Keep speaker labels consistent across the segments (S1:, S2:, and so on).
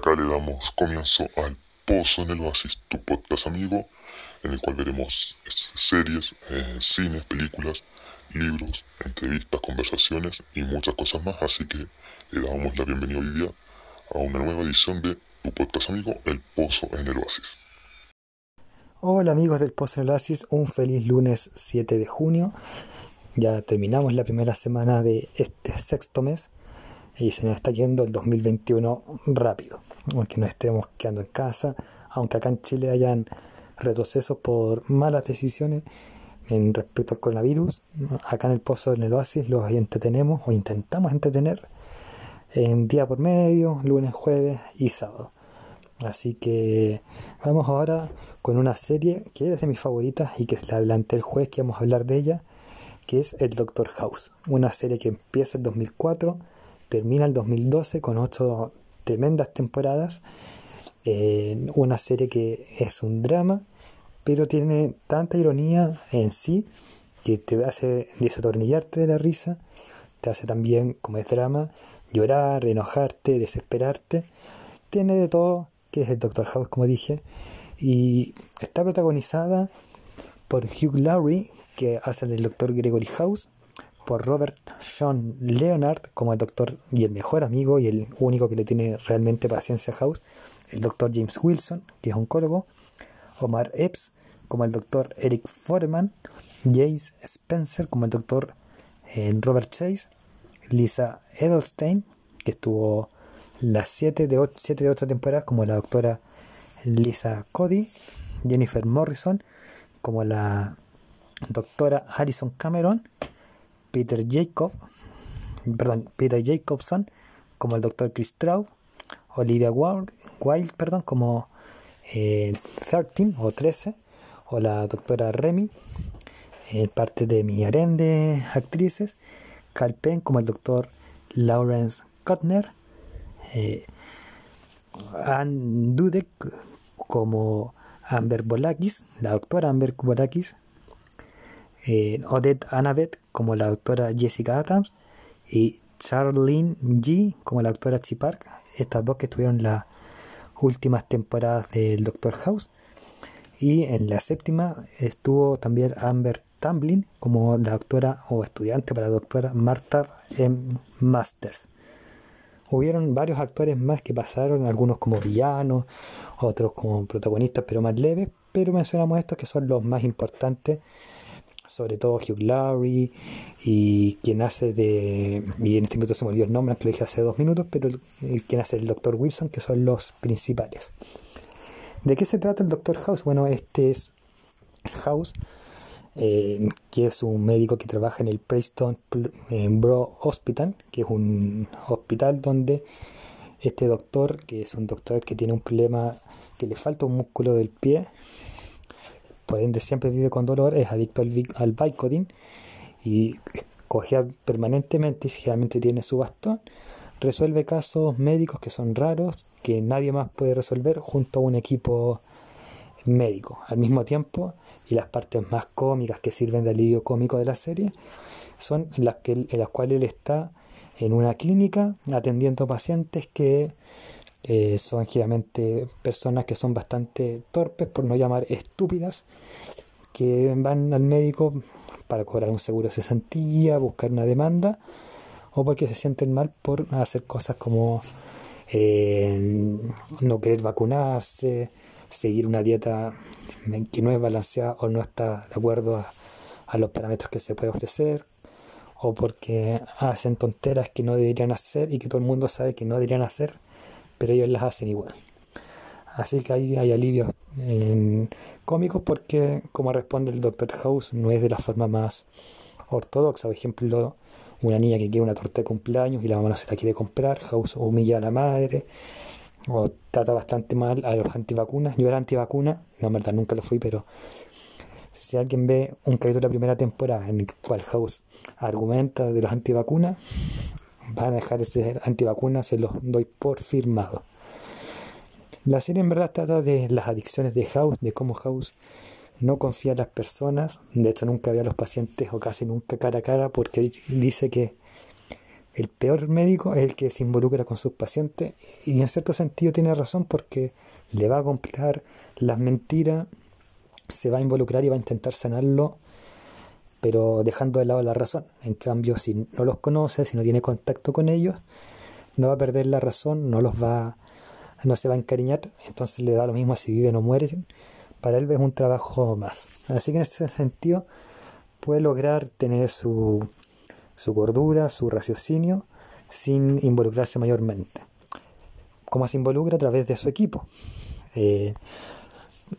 S1: acá le damos comienzo al Pozo en el Oasis, tu podcast amigo, en el cual veremos series, eh, cines, películas, libros, entrevistas, conversaciones y muchas cosas más. Así que le damos la bienvenida hoy día a una nueva edición de tu podcast amigo, El Pozo en el Oasis.
S2: Hola amigos del Pozo en el Oasis, un feliz lunes 7 de junio. Ya terminamos la primera semana de este sexto mes y se nos está yendo el 2021 rápido, aunque nos estemos quedando en casa, aunque acá en Chile hayan retrocesos por malas decisiones en respecto al coronavirus, acá en el Pozo en el Oasis los entretenemos o intentamos entretener en día por medio, lunes, jueves y sábado. Así que vamos ahora con una serie que es de mis favoritas y que la adelanté el jueves que vamos a hablar de ella, que es el Doctor House, una serie que empieza en 2004 termina el 2012 con ocho tremendas temporadas. Eh, una serie que es un drama, pero tiene tanta ironía en sí que te hace desatornillarte de la risa, te hace también, como es drama, llorar, enojarte, desesperarte. Tiene de todo, que es el Doctor House, como dije, y está protagonizada por Hugh Laurie, que hace el Doctor Gregory House, por Robert Sean Leonard como el doctor y el mejor amigo y el único que le tiene realmente paciencia a House, el doctor James Wilson, que es oncólogo, Omar Epps como el doctor Eric Foreman, Jace Spencer como el doctor eh, Robert Chase, Lisa Edelstein, que estuvo las 7 de 8, siete de 8 temporadas como la doctora Lisa Cody, Jennifer Morrison como la doctora Harrison Cameron, Peter Jacob, perdón, Peter Jacobson como el Dr. Chris Traub, Olivia Wilde, perdón, como 13 eh, o 13, o la doctora Remy, eh, parte de mi de actrices, Carl Penn como el doctor Lawrence Kuttner, eh, Anne Dudek como Amber Bolakis, la doctora Amber Bolakis, eh, Odette Annabeth como la doctora Jessica Adams y Charlene G como la doctora Chipark, estas dos que estuvieron las últimas temporadas del Doctor House. Y en la séptima estuvo también Amber Tamblin como la doctora o estudiante para la doctora Martha M. Masters. Hubieron varios actores más que pasaron, algunos como villanos, otros como protagonistas pero más leves, pero mencionamos estos que son los más importantes sobre todo Hugh Laurie y quien hace de, y en este momento se me olvidó el nombre, que lo dije hace dos minutos, pero el, quien hace el Dr. Wilson, que son los principales. ¿De qué se trata el Dr. House? Bueno, este es House, eh, que es un médico que trabaja en el Preston Bro Hospital, que es un hospital donde este doctor, que es un doctor que tiene un problema, que le falta un músculo del pie, por ende siempre vive con dolor, es adicto al, al Vicodin y cogea permanentemente y generalmente tiene su bastón. Resuelve casos médicos que son raros, que nadie más puede resolver junto a un equipo médico. Al mismo tiempo, y las partes más cómicas que sirven de alivio cómico de la serie, son las, que, en las cuales él está en una clínica atendiendo pacientes que eh, son generalmente personas que son bastante torpes, por no llamar estúpidas, que van al médico para cobrar un seguro de cesantía, buscar una demanda, o porque se sienten mal por hacer cosas como eh, no querer vacunarse, seguir una dieta que no es balanceada o no está de acuerdo a, a los parámetros que se puede ofrecer, o porque hacen tonteras que no deberían hacer y que todo el mundo sabe que no deberían hacer pero ellos las hacen igual. Así que ahí hay alivios cómicos porque como responde el Dr. House no es de la forma más ortodoxa. Por ejemplo, una niña que quiere una torta de cumpleaños y la mamá no se la quiere comprar, House humilla a la madre o trata bastante mal a los antivacunas. Yo era antivacuna, no, en verdad nunca lo fui, pero si alguien ve un capítulo de la primera temporada en el cual House argumenta de los antivacunas, van a dejar de ser antivacunas, se los doy por firmado. La serie en verdad trata de las adicciones de House, de cómo House no confía en las personas, de hecho nunca ve a los pacientes o casi nunca cara a cara porque dice que el peor médico es el que se involucra con sus pacientes y en cierto sentido tiene razón porque le va a complicar las mentiras, se va a involucrar y va a intentar sanarlo, pero dejando de lado la razón. En cambio, si no los conoce, si no tiene contacto con ellos, no va a perder la razón, no los va, no se va a encariñar, entonces le da lo mismo si viven o mueren. Para él es un trabajo más. Así que en ese sentido puede lograr tener su, su gordura, su raciocinio, sin involucrarse mayormente. Como se involucra a través de su equipo. Eh,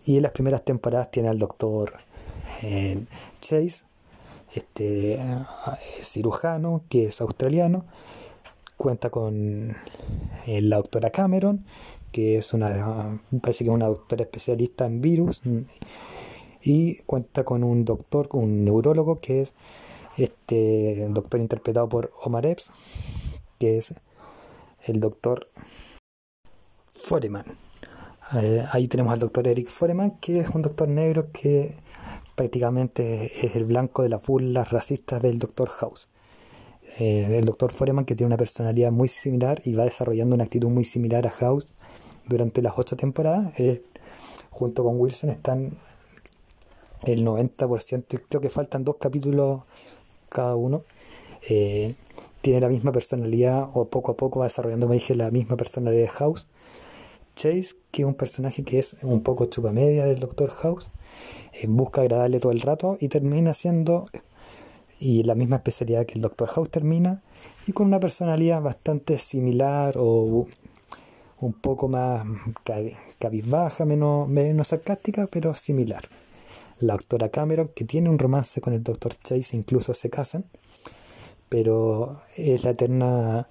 S2: y en las primeras temporadas tiene al doctor eh, Chase, este eh, cirujano que es australiano. Cuenta con la doctora Cameron, que es una, parece que es una doctora especialista en virus. Y cuenta con un doctor, un neurólogo que es este doctor interpretado por Omar Epps, que es el doctor Foreman. Eh, ahí tenemos al doctor Eric Foreman, que es un doctor negro que prácticamente es el blanco de las burlas racistas del doctor House. Eh, el doctor Foreman, que tiene una personalidad muy similar y va desarrollando una actitud muy similar a House durante las ocho temporadas, eh, junto con Wilson están el 90%, creo que faltan dos capítulos cada uno, eh, tiene la misma personalidad o poco a poco va desarrollando, me dije, la misma personalidad de House. Chase, que es un personaje que es un poco chupamedia del Doctor House, busca agradarle todo el rato y termina siendo y la misma especialidad que el Doctor House termina y con una personalidad bastante similar o un poco más cabizbaja, menos, menos sarcástica, pero similar. La doctora Cameron, que tiene un romance con el doctor Chase, incluso se casan, pero es la eterna,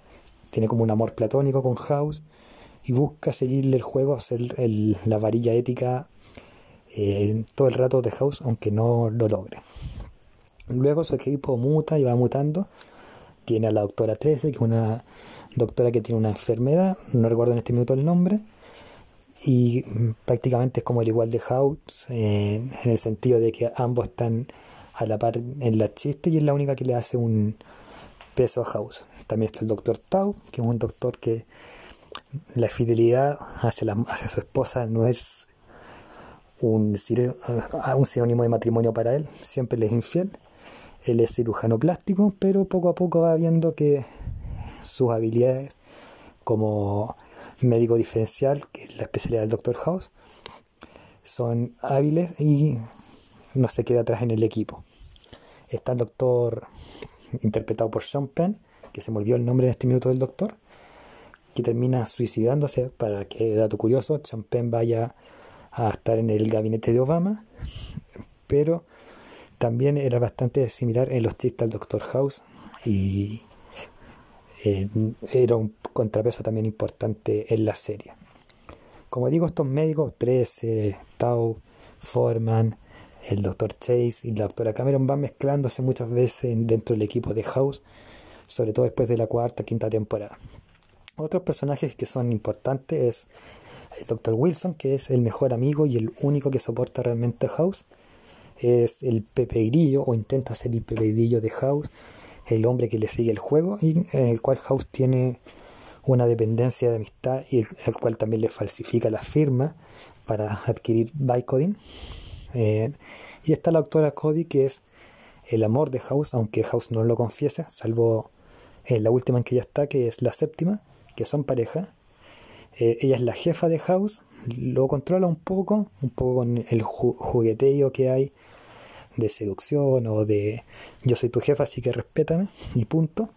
S2: tiene como un amor platónico con House y busca seguirle el juego, hacer la varilla ética todo el rato de House, aunque no lo logre. Luego su equipo muta y va mutando. Tiene a la doctora 13, que es una doctora que tiene una enfermedad, no recuerdo en este minuto el nombre, y prácticamente es como el igual de House en el sentido de que ambos están a la par en la chiste y es la única que le hace un peso a House. También está el doctor Tau, que es un doctor que la fidelidad hacia, la, hacia su esposa no es un, un sinónimo de matrimonio para él, siempre le es infiel. Él es cirujano plástico, pero poco a poco va viendo que sus habilidades como médico diferencial, que es la especialidad del Dr. House, son hábiles y no se queda atrás en el equipo. Está el doctor interpretado por Sean Penn, que se me olvidó el nombre en este minuto del doctor, que termina suicidándose para que, dato curioso, Sean Penn vaya a estar en el gabinete de Obama, pero también era bastante similar en los chistes al Doctor House y eh, era un contrapeso también importante en la serie. Como digo, estos médicos, 13, Tau, Foreman, el Dr. Chase y la doctora Cameron van mezclándose muchas veces dentro del equipo de House, sobre todo después de la cuarta, quinta temporada. Otros personajes que son importantes es el Dr. Wilson, que es el mejor amigo y el único que soporta realmente House. Es el Pepe Grillo, o intenta ser el Pepe Grillo de House, el hombre que le sigue el juego y en el cual House tiene una dependencia de amistad y el, cual también le falsifica la firma para adquirir Bycoding. Eh, y está la doctora Cody que es el amor de House, aunque House no lo confiese, salvo en la última en que ella está, que es la séptima, que son pareja. Eh, ella es la jefa de House, lo controla un poco, un poco con el jugueteo que hay de seducción o de yo soy tu jefa, así que respétame y punto.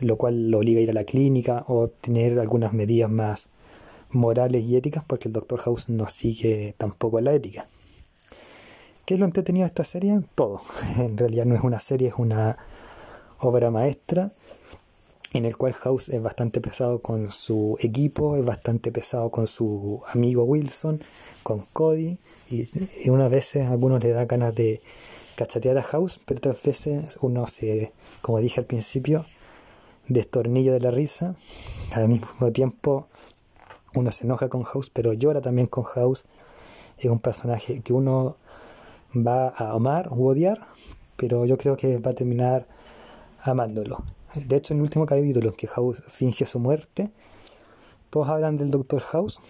S2: Lo cual lo obliga a ir a la clínica o tener algunas medidas más morales y éticas porque el Doctor House no sigue tampoco la ética. ¿Qué es lo entretenido de esta serie? Todo. En realidad no es una serie, es una obra maestra en el cual House es bastante pesado con su equipo, es bastante pesado con su amigo Wilson, con Cody, y, unas veces a algunos le da ganas de cachatear a House, pero otras veces uno se, como dije al principio, destornilla de la risa, al mismo tiempo uno se enoja con House, pero llora también con House, es un personaje que uno va a amar o odiar, pero yo creo que va a terminar amándolo. De hecho, en el último capítulo en que House finge su muerte, todos hablan del Doctor House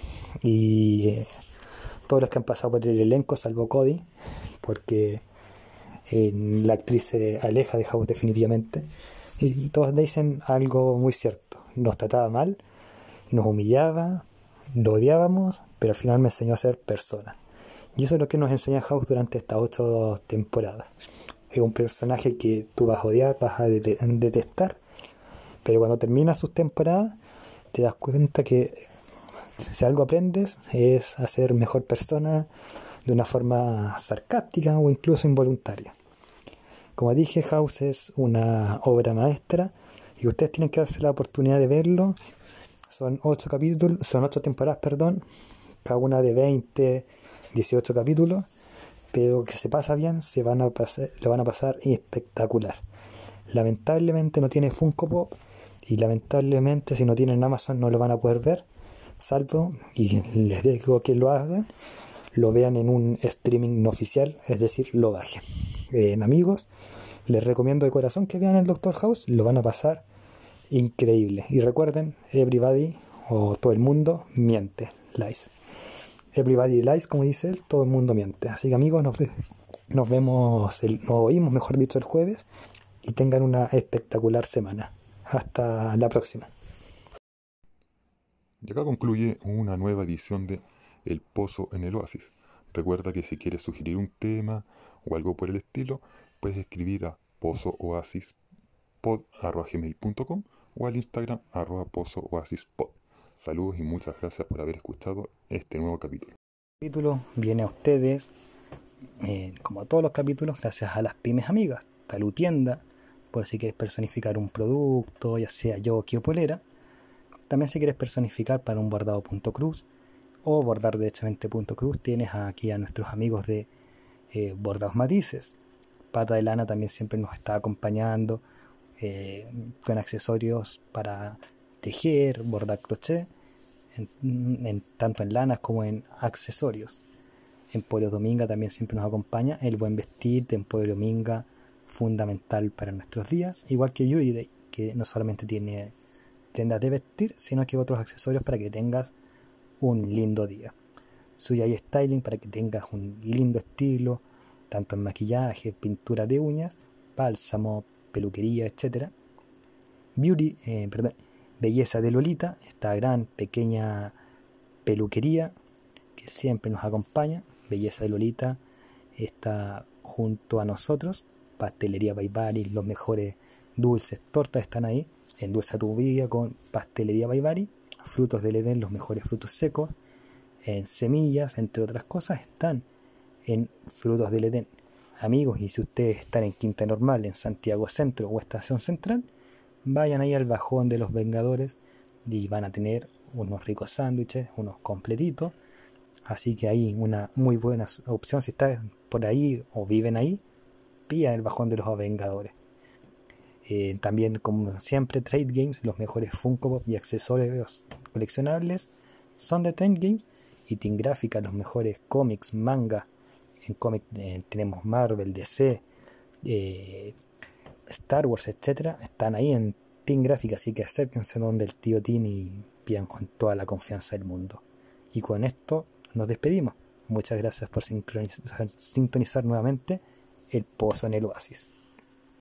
S2: y eh, todos los que han pasado por el elenco, salvo Cody, porque eh, la actriz se aleja de House definitivamente. Y todos dicen algo muy cierto. Nos trataba mal, nos humillaba, lo odiábamos, pero al final me enseñó a ser persona. Y eso es lo que nos enseña House durante estas ocho temporadas. Es un personaje que tú vas a odiar, vas a detestar, pero cuando termina sus temporadas te das cuenta que si algo aprendes es a ser mejor persona de una forma sarcástica o incluso involuntaria. Como dije, House es una obra maestra y ustedes tienen que darse la oportunidad de verlo. Son ocho capítulos, son ocho temporadas, perdón, cada una de 20, 18 capítulos, pero que se pasa bien, se van a lo van a pasar espectacular. Lamentablemente no tiene Funko Pop y lamentablemente si no tienen Amazon no lo van a poder ver, salvo, y les digo que lo hagan, lo vean en un streaming no oficial, es decir, lo bajen. Eh, amigos, les recomiendo de corazón que vean el Doctor House, lo van a pasar increíble. Y recuerden, everybody o todo el mundo miente, lies. Everybody lies, como dice él, todo el mundo miente. Así que amigos, nos, nos vemos, el, nos oímos, mejor dicho, el jueves y tengan una espectacular semana. Hasta la próxima.
S1: Y acá concluye una nueva edición de El Pozo en el Oasis. Recuerda que si quieres sugerir un tema o algo por el estilo, puedes escribir a pozooasispod.com o al Instagram arroba pozooasispod. Saludos y muchas gracias por haber escuchado este nuevo capítulo.
S2: El capítulo viene a ustedes, eh, como a todos los capítulos, gracias a las pymes amigas, Talutienda, por si quieres personificar un producto, ya sea yo o polera. También si quieres personificar para un bordado.cruz o bordar derechamente cruz, tienes aquí a nuestros amigos de eh, Bordados Matices. Pata de Lana también siempre nos está acompañando eh, con accesorios para tejer, bordar crochet, tanto en lanas como en accesorios. En Pueblo Dominga también siempre nos acompaña el buen vestir de Pueblo Dominga, fundamental para nuestros días, igual que Beauty Day, que no solamente tiene prendas de vestir, sino que otros accesorios para que tengas un lindo día. Suyai Styling para que tengas un lindo estilo, tanto en maquillaje, pintura de uñas, bálsamo, peluquería, etc. Beauty, eh, perdón, Belleza de Lolita, esta gran pequeña peluquería que siempre nos acompaña. Belleza de Lolita está junto a nosotros. Pastelería Baibari, los mejores dulces, tortas están ahí. Endulza tu vida con Pastelería Baibari. Frutos del Edén, los mejores frutos secos. En semillas, entre otras cosas, están en Frutos del Edén. Amigos, y si ustedes están en Quinta Normal, en Santiago Centro o Estación Central, vayan ahí al bajón de los Vengadores y van a tener unos ricos sándwiches, unos completitos. Así que ahí una muy buena opción si están por ahí o viven ahí, pillan el bajón de los Vengadores. Eh, también, como siempre, Trade Games, los mejores Funko y accesorios coleccionables son de Trade Games. Y Team Gráfica, los mejores cómics, manga. En cómic eh, tenemos Marvel, DC, eh, Star Wars, etcétera, están ahí en Team Gráfica, así que acérquense donde el tío Tim y pidan con toda la confianza del mundo. Y con esto nos despedimos. Muchas gracias por sintonizar nuevamente el pozo en el oasis.